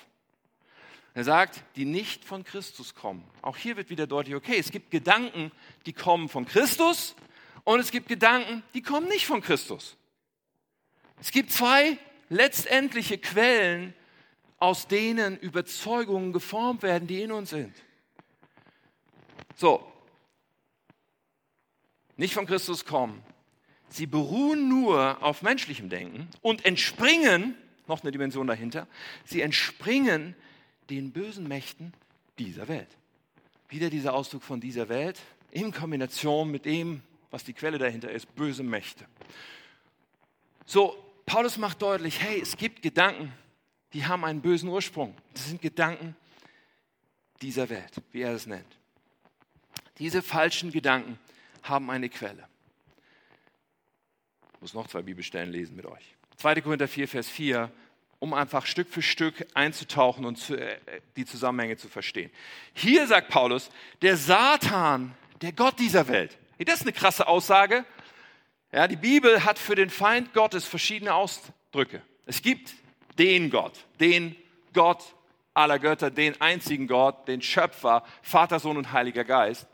Er sagt, die nicht von Christus kommen. Auch hier wird wieder deutlich, okay, es gibt Gedanken, die kommen von Christus und es gibt Gedanken, die kommen nicht von Christus. Es gibt zwei letztendliche Quellen, aus denen Überzeugungen geformt werden, die in uns sind. So, nicht von Christus kommen. Sie beruhen nur auf menschlichem Denken und entspringen, noch eine Dimension dahinter, sie entspringen den bösen Mächten dieser Welt. Wieder dieser Ausdruck von dieser Welt in Kombination mit dem, was die Quelle dahinter ist, böse Mächte. So, Paulus macht deutlich, hey, es gibt Gedanken, die haben einen bösen Ursprung. Das sind Gedanken dieser Welt, wie er es nennt. Diese falschen Gedanken haben eine Quelle. Ich muss noch zwei Bibelstellen lesen mit euch. 2. Korinther 4, Vers 4, um einfach Stück für Stück einzutauchen und zu, äh, die Zusammenhänge zu verstehen. Hier sagt Paulus, der Satan, der Gott dieser Welt. Das ist eine krasse Aussage. Ja, die Bibel hat für den Feind Gottes verschiedene Ausdrücke. Es gibt den Gott, den Gott aller Götter, den einzigen Gott, den Schöpfer, Vater, Sohn und Heiliger Geist.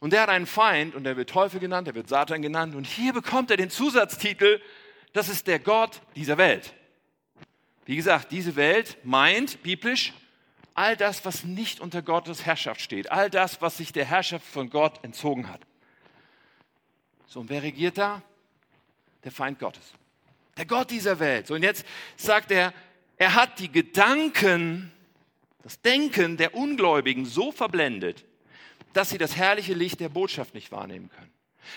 Und der hat einen Feind und der wird Teufel genannt, der wird Satan genannt. Und hier bekommt er den Zusatztitel, das ist der Gott dieser Welt. Wie gesagt, diese Welt meint biblisch all das, was nicht unter Gottes Herrschaft steht, all das, was sich der Herrschaft von Gott entzogen hat. So, und wer regiert da? Der Feind Gottes. Der Gott dieser Welt. Und jetzt sagt er, er hat die Gedanken, das Denken der Ungläubigen so verblendet, dass sie das herrliche Licht der Botschaft nicht wahrnehmen können.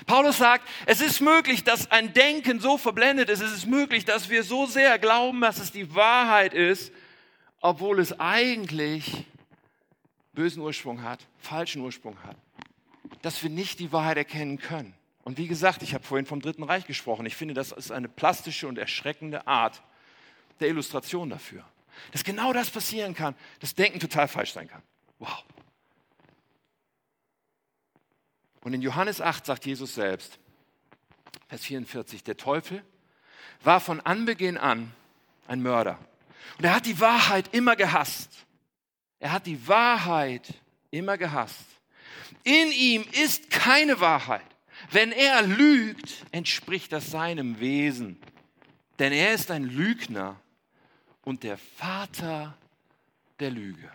Paulus sagt, es ist möglich, dass ein Denken so verblendet ist, es ist möglich, dass wir so sehr glauben, dass es die Wahrheit ist, obwohl es eigentlich bösen Ursprung hat, falschen Ursprung hat, dass wir nicht die Wahrheit erkennen können. Und wie gesagt, ich habe vorhin vom Dritten Reich gesprochen. Ich finde, das ist eine plastische und erschreckende Art der Illustration dafür. Dass genau das passieren kann, dass Denken total falsch sein kann. Wow. Und in Johannes 8 sagt Jesus selbst, Vers 44, der Teufel war von Anbeginn an ein Mörder. Und er hat die Wahrheit immer gehasst. Er hat die Wahrheit immer gehasst. In ihm ist keine Wahrheit. Wenn er lügt, entspricht das seinem Wesen. Denn er ist ein Lügner und der Vater der Lüge.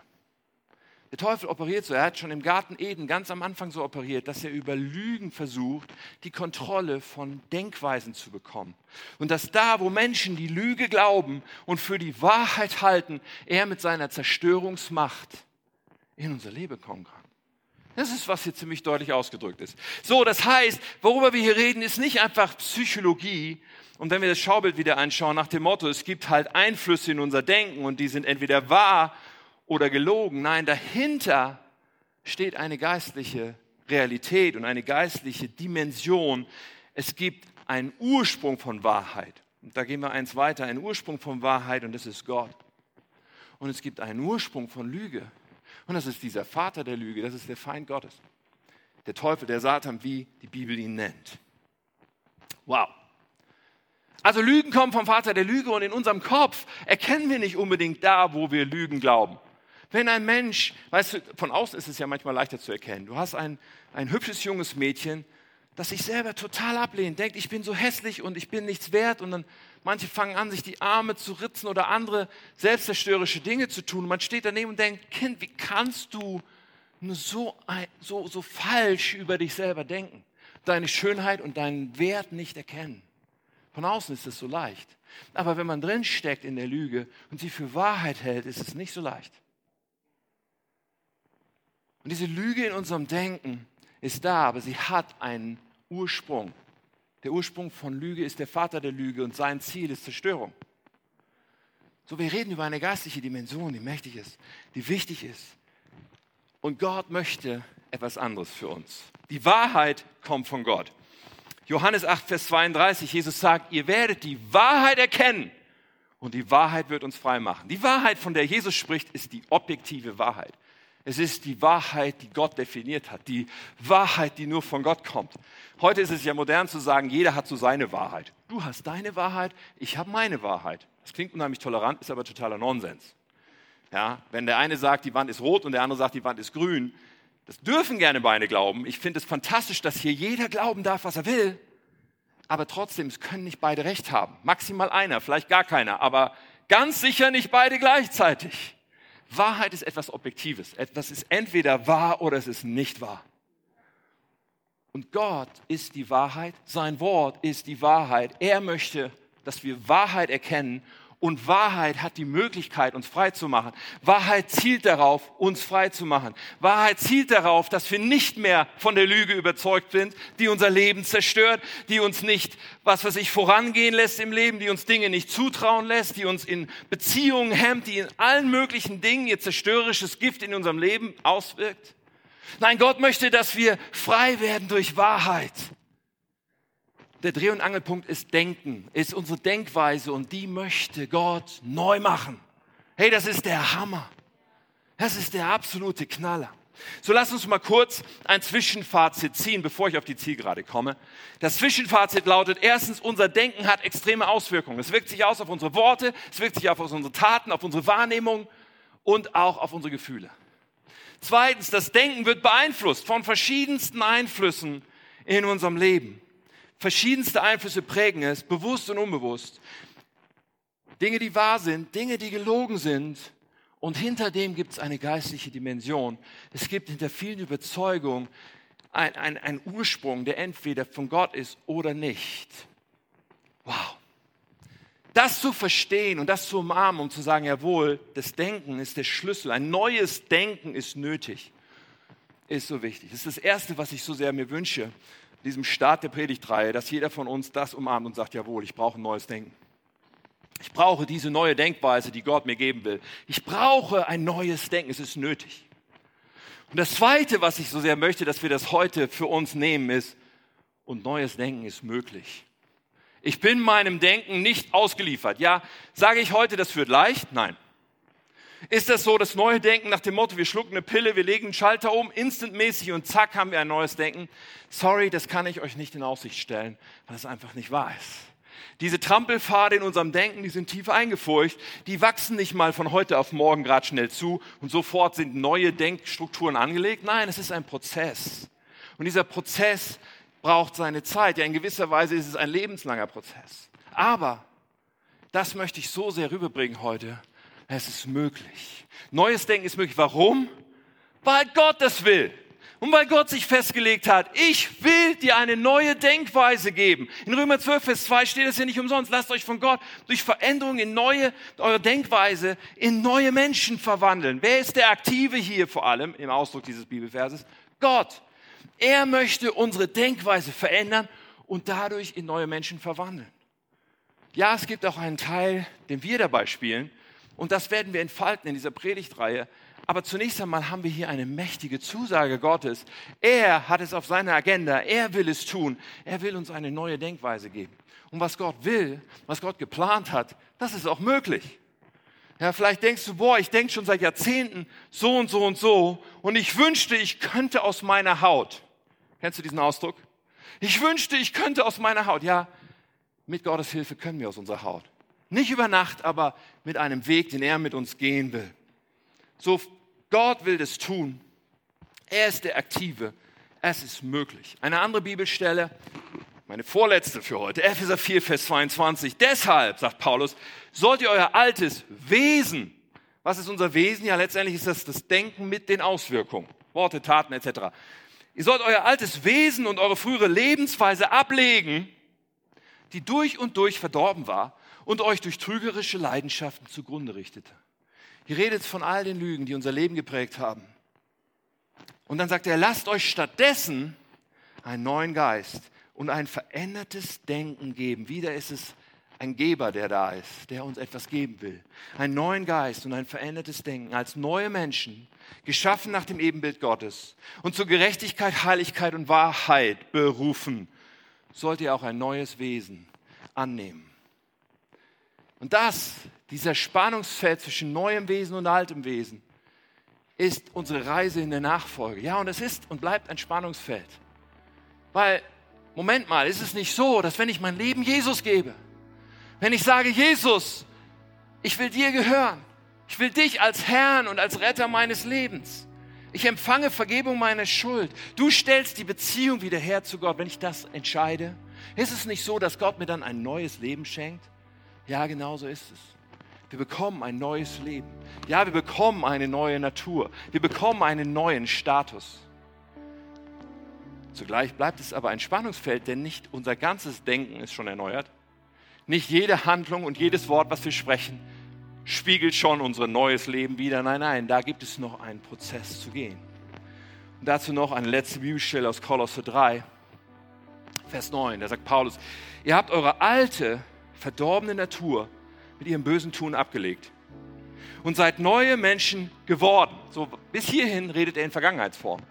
Der Teufel operiert so. Er hat schon im Garten Eden ganz am Anfang so operiert, dass er über Lügen versucht, die Kontrolle von Denkweisen zu bekommen. Und dass da, wo Menschen die Lüge glauben und für die Wahrheit halten, er mit seiner Zerstörungsmacht in unser Leben kommen kann. Das ist, was hier ziemlich deutlich ausgedrückt ist. So, das heißt, worüber wir hier reden, ist nicht einfach Psychologie. Und wenn wir das Schaubild wieder anschauen, nach dem Motto, es gibt halt Einflüsse in unser Denken und die sind entweder wahr oder gelogen. Nein, dahinter steht eine geistliche Realität und eine geistliche Dimension. Es gibt einen Ursprung von Wahrheit. Und da gehen wir eins weiter, einen Ursprung von Wahrheit und das ist Gott. Und es gibt einen Ursprung von Lüge und das ist dieser Vater der Lüge, das ist der Feind Gottes. Der Teufel, der Satan, wie die Bibel ihn nennt. Wow. Also Lügen kommen vom Vater der Lüge und in unserem Kopf erkennen wir nicht unbedingt da, wo wir Lügen glauben. Wenn ein Mensch, weißt du, von außen ist es ja manchmal leichter zu erkennen. Du hast ein, ein hübsches junges Mädchen, das sich selber total ablehnt, denkt, ich bin so hässlich und ich bin nichts wert und dann manche fangen an, sich die Arme zu ritzen oder andere selbstzerstörerische Dinge zu tun. Man steht daneben und denkt, Kind, wie kannst du nur so, so, so falsch über dich selber denken? Deine Schönheit und deinen Wert nicht erkennen. Von außen ist es so leicht. Aber wenn man drin steckt in der Lüge und sie für Wahrheit hält, ist es nicht so leicht. Und diese Lüge in unserem Denken ist da, aber sie hat einen Ursprung. Der Ursprung von Lüge ist der Vater der Lüge und sein Ziel ist Zerstörung. So, wir reden über eine geistliche Dimension, die mächtig ist, die wichtig ist. Und Gott möchte etwas anderes für uns. Die Wahrheit kommt von Gott. Johannes 8, Vers 32, Jesus sagt, ihr werdet die Wahrheit erkennen und die Wahrheit wird uns frei machen. Die Wahrheit, von der Jesus spricht, ist die objektive Wahrheit. Es ist die Wahrheit, die Gott definiert hat, die Wahrheit, die nur von Gott kommt. Heute ist es ja modern zu sagen, jeder hat so seine Wahrheit. Du hast deine Wahrheit, ich habe meine Wahrheit. Das klingt unheimlich tolerant, ist aber totaler Nonsens. Ja, wenn der eine sagt, die Wand ist rot und der andere sagt, die Wand ist grün, das dürfen gerne beide glauben. Ich finde es fantastisch, dass hier jeder glauben darf, was er will. Aber trotzdem, es können nicht beide recht haben. Maximal einer, vielleicht gar keiner, aber ganz sicher nicht beide gleichzeitig. Wahrheit ist etwas Objektives. Etwas ist entweder wahr oder es ist nicht wahr. Und Gott ist die Wahrheit, sein Wort ist die Wahrheit. Er möchte, dass wir Wahrheit erkennen und Wahrheit hat die Möglichkeit, uns frei zu machen. Wahrheit zielt darauf, uns frei zu machen. Wahrheit zielt darauf, dass wir nicht mehr von der Lüge überzeugt sind, die unser Leben zerstört, die uns nicht, was weiß ich, vorangehen lässt im Leben, die uns Dinge nicht zutrauen lässt, die uns in Beziehungen hemmt, die in allen möglichen Dingen ihr zerstörerisches Gift in unserem Leben auswirkt. Nein, Gott möchte, dass wir frei werden durch Wahrheit der Dreh- und Angelpunkt ist Denken, ist unsere Denkweise und die möchte Gott neu machen. Hey, das ist der Hammer. Das ist der absolute Knaller. So lass uns mal kurz ein Zwischenfazit ziehen, bevor ich auf die Zielgerade komme. Das Zwischenfazit lautet, erstens, unser Denken hat extreme Auswirkungen. Es wirkt sich aus auf unsere Worte, es wirkt sich auf unsere Taten, auf unsere Wahrnehmung und auch auf unsere Gefühle. Zweitens, das Denken wird beeinflusst von verschiedensten Einflüssen in unserem Leben. Verschiedenste Einflüsse prägen es, bewusst und unbewusst. Dinge, die wahr sind, Dinge, die gelogen sind. Und hinter dem gibt es eine geistliche Dimension. Es gibt hinter vielen Überzeugungen einen ein Ursprung, der entweder von Gott ist oder nicht. Wow. Das zu verstehen und das zu umarmen, um zu sagen, jawohl, das Denken ist der Schlüssel. Ein neues Denken ist nötig, ist so wichtig. Das ist das Erste, was ich so sehr mir wünsche diesem Start der Predigtreihe, dass jeder von uns das umarmt und sagt, jawohl, ich brauche ein neues Denken. Ich brauche diese neue Denkweise, die Gott mir geben will. Ich brauche ein neues Denken, es ist nötig. Und das Zweite, was ich so sehr möchte, dass wir das heute für uns nehmen, ist, und neues Denken ist möglich. Ich bin meinem Denken nicht ausgeliefert. Ja, sage ich heute, das wird leicht? Nein. Ist das so, das neue Denken nach dem Motto, wir schlucken eine Pille, wir legen einen Schalter um, instantmäßig und zack haben wir ein neues Denken? Sorry, das kann ich euch nicht in Aussicht stellen, weil es einfach nicht wahr ist. Diese Trampelpfade in unserem Denken, die sind tief eingefurcht, die wachsen nicht mal von heute auf morgen gerade schnell zu und sofort sind neue Denkstrukturen angelegt. Nein, es ist ein Prozess. Und dieser Prozess braucht seine Zeit. Ja, in gewisser Weise ist es ein lebenslanger Prozess. Aber das möchte ich so sehr rüberbringen heute. Es ist möglich. Neues Denken ist möglich. Warum? Weil Gott das will. Und weil Gott sich festgelegt hat, ich will dir eine neue Denkweise geben. In Römer 12, Vers 2 steht es ja nicht umsonst. Lasst euch von Gott durch Veränderung in neue, eure Denkweise in neue Menschen verwandeln. Wer ist der Aktive hier vor allem im Ausdruck dieses Bibelverses? Gott. Er möchte unsere Denkweise verändern und dadurch in neue Menschen verwandeln. Ja, es gibt auch einen Teil, den wir dabei spielen. Und das werden wir entfalten in dieser Predigtreihe. Aber zunächst einmal haben wir hier eine mächtige Zusage Gottes. Er hat es auf seiner Agenda. Er will es tun. Er will uns eine neue Denkweise geben. Und was Gott will, was Gott geplant hat, das ist auch möglich. Ja, vielleicht denkst du, boah, ich denke schon seit Jahrzehnten so und so und so und ich wünschte, ich könnte aus meiner Haut. Kennst du diesen Ausdruck? Ich wünschte, ich könnte aus meiner Haut. Ja, mit Gottes Hilfe können wir aus unserer Haut. Nicht über Nacht, aber mit einem Weg, den er mit uns gehen will. So, Gott will das tun. Er ist der Aktive. Es ist möglich. Eine andere Bibelstelle, meine vorletzte für heute, Epheser 4, Vers 22. Deshalb, sagt Paulus, sollt ihr euer altes Wesen, was ist unser Wesen? Ja, letztendlich ist das das Denken mit den Auswirkungen, Worte, Taten etc. Ihr sollt euer altes Wesen und eure frühere Lebensweise ablegen, die durch und durch verdorben war und euch durch trügerische Leidenschaften zugrunde richtete. Hier redet von all den Lügen, die unser Leben geprägt haben. Und dann sagt er, lasst euch stattdessen einen neuen Geist und ein verändertes Denken geben. Wieder ist es ein Geber, der da ist, der uns etwas geben will. Einen neuen Geist und ein verändertes Denken als neue Menschen, geschaffen nach dem Ebenbild Gottes und zur Gerechtigkeit, Heiligkeit und Wahrheit berufen, sollt ihr auch ein neues Wesen annehmen. Und das, dieser Spannungsfeld zwischen neuem Wesen und altem Wesen, ist unsere Reise in der Nachfolge. Ja, und es ist und bleibt ein Spannungsfeld. Weil, Moment mal, ist es nicht so, dass wenn ich mein Leben Jesus gebe, wenn ich sage, Jesus, ich will dir gehören, Ich will dich als Herrn und als Retter meines Lebens. Ich empfange Vergebung meiner Schuld. Du stellst die Beziehung wieder her zu Gott, wenn ich das entscheide. Ist es nicht so, dass Gott mir dann ein neues Leben schenkt? Ja, genau so ist es. Wir bekommen ein neues Leben. Ja, wir bekommen eine neue Natur. Wir bekommen einen neuen Status. Zugleich bleibt es aber ein Spannungsfeld, denn nicht unser ganzes Denken ist schon erneuert. Nicht jede Handlung und jedes Wort, was wir sprechen, spiegelt schon unser neues Leben wieder. Nein, nein, da gibt es noch einen Prozess zu gehen. Und dazu noch eine letzte Bibelstelle aus Kolosse 3, Vers 9. Da sagt Paulus, ihr habt eure alte, verdorbene Natur mit ihrem bösen Tun abgelegt und seid neue Menschen geworden. So bis hierhin redet er in Vergangenheitsform.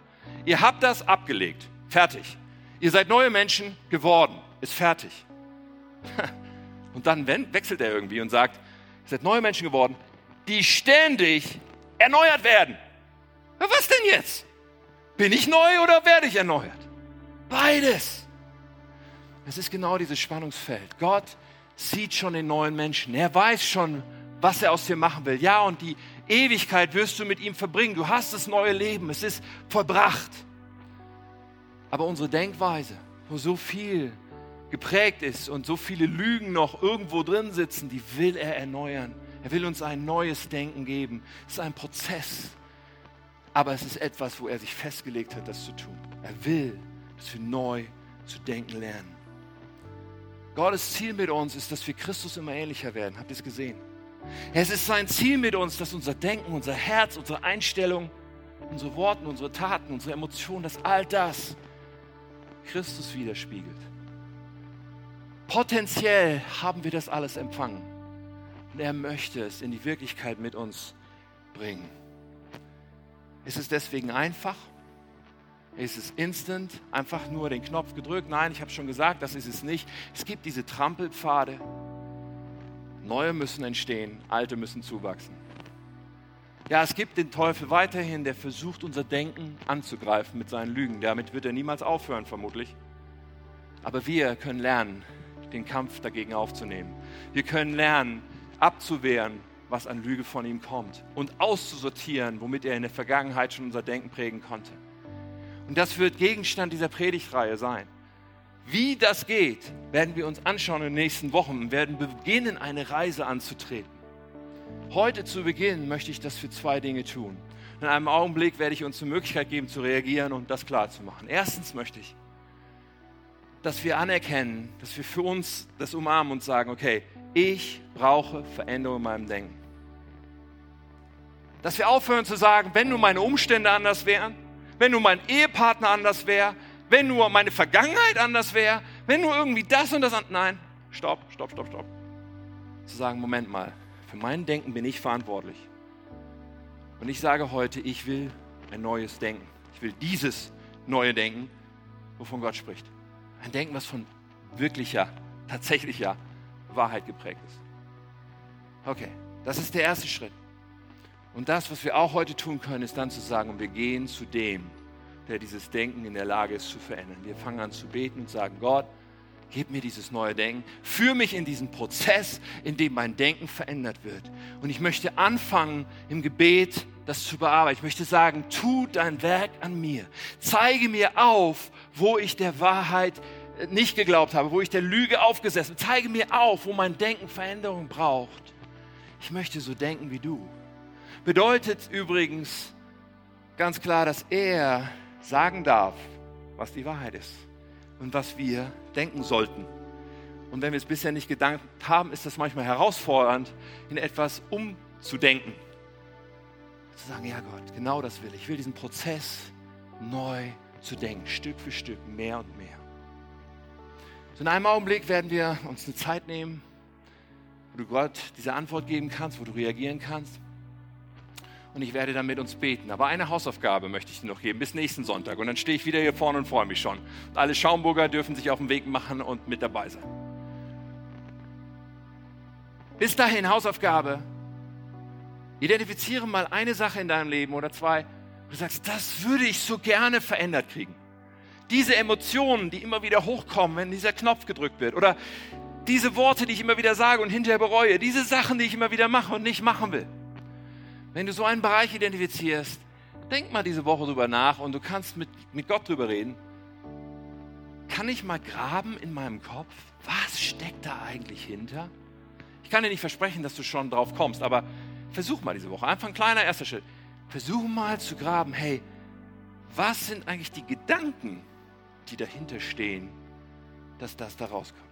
Ihr habt das abgelegt. Fertig. Ihr seid neue Menschen geworden. Ist fertig. [LAUGHS] Und dann wechselt er irgendwie und sagt, ihr seid neue Menschen geworden, die ständig erneuert werden. Was denn jetzt? Bin ich neu oder werde ich erneuert? Beides. Es ist genau dieses Spannungsfeld. Gott sieht schon den neuen Menschen. Er weiß schon, was er aus dir machen will. Ja, und die Ewigkeit wirst du mit ihm verbringen. Du hast das neue Leben. Es ist vollbracht. Aber unsere Denkweise, wo so viel geprägt ist und so viele Lügen noch irgendwo drin sitzen, die will er erneuern. Er will uns ein neues Denken geben. Es ist ein Prozess. Aber es ist etwas, wo er sich festgelegt hat, das zu tun. Er will, dass wir neu zu denken lernen. Gottes Ziel mit uns ist, dass wir Christus immer ähnlicher werden. Habt ihr es gesehen? Es ist sein Ziel mit uns, dass unser Denken, unser Herz, unsere Einstellung, unsere Worte, unsere Taten, unsere Emotionen, dass all das Christus widerspiegelt. Potenziell haben wir das alles empfangen. Und er möchte es in die Wirklichkeit mit uns bringen. Ist es deswegen einfach? Ist es instant? Einfach nur den Knopf gedrückt? Nein, ich habe schon gesagt, das ist es nicht. Es gibt diese Trampelpfade. Neue müssen entstehen, alte müssen zuwachsen. Ja, es gibt den Teufel weiterhin, der versucht, unser Denken anzugreifen mit seinen Lügen. Damit wird er niemals aufhören, vermutlich. Aber wir können lernen, den Kampf dagegen aufzunehmen. Wir können lernen, abzuwehren, was an Lüge von ihm kommt und auszusortieren, womit er in der Vergangenheit schon unser Denken prägen konnte. Und das wird Gegenstand dieser Predigtreihe sein. Wie das geht, werden wir uns anschauen in den nächsten Wochen und werden beginnen, eine Reise anzutreten. Heute zu Beginn möchte ich das für zwei Dinge tun. In einem Augenblick werde ich uns die Möglichkeit geben zu reagieren und das klar zu machen. Erstens möchte ich, dass wir anerkennen, dass wir für uns das umarmen und sagen, okay, ich brauche Veränderung in meinem Denken. Dass wir aufhören zu sagen, wenn nur meine Umstände anders wären, wenn nur mein Ehepartner anders wäre, wenn nur meine Vergangenheit anders wäre, wenn nur irgendwie das und das. Nein, stopp, stopp, stopp, stopp. Zu sagen, Moment mal, für mein Denken bin ich verantwortlich. Und ich sage heute, ich will ein neues Denken. Ich will dieses neue Denken, wovon Gott spricht. Ein Denken, was von wirklicher, tatsächlicher Wahrheit geprägt ist. Okay, das ist der erste Schritt. Und das, was wir auch heute tun können, ist dann zu sagen, wir gehen zu dem, der dieses Denken in der Lage ist zu verändern. Wir fangen an zu beten und sagen, Gott, Gib mir dieses neue Denken. Führ mich in diesen Prozess, in dem mein Denken verändert wird. Und ich möchte anfangen, im Gebet das zu bearbeiten. Ich möchte sagen, tu dein Werk an mir. Zeige mir auf, wo ich der Wahrheit nicht geglaubt habe, wo ich der Lüge aufgesessen habe. Zeige mir auf, wo mein Denken Veränderung braucht. Ich möchte so denken wie du. Bedeutet übrigens ganz klar, dass er sagen darf, was die Wahrheit ist und was wir denken sollten. Und wenn wir es bisher nicht gedacht haben, ist das manchmal herausfordernd, in etwas umzudenken. Zu sagen, ja Gott, genau das will ich. Ich will diesen Prozess neu zu denken, Stück für Stück, mehr und mehr. So in einem Augenblick werden wir uns eine Zeit nehmen, wo du Gott diese Antwort geben kannst, wo du reagieren kannst und ich werde dann mit uns beten. Aber eine Hausaufgabe möchte ich dir noch geben, bis nächsten Sonntag. Und dann stehe ich wieder hier vorne und freue mich schon. Und alle Schaumburger dürfen sich auf den Weg machen und mit dabei sein. Bis dahin, Hausaufgabe. Identifiziere mal eine Sache in deinem Leben oder zwei, wo du sagst, das würde ich so gerne verändert kriegen. Diese Emotionen, die immer wieder hochkommen, wenn dieser Knopf gedrückt wird. Oder diese Worte, die ich immer wieder sage und hinterher bereue. Diese Sachen, die ich immer wieder mache und nicht machen will. Wenn du so einen Bereich identifizierst, denk mal diese Woche drüber nach und du kannst mit, mit Gott drüber reden. Kann ich mal graben in meinem Kopf? Was steckt da eigentlich hinter? Ich kann dir nicht versprechen, dass du schon drauf kommst, aber versuch mal diese Woche. Einfach ein kleiner erster Schritt. Versuch mal zu graben, hey, was sind eigentlich die Gedanken, die dahinter stehen, dass das da rauskommt?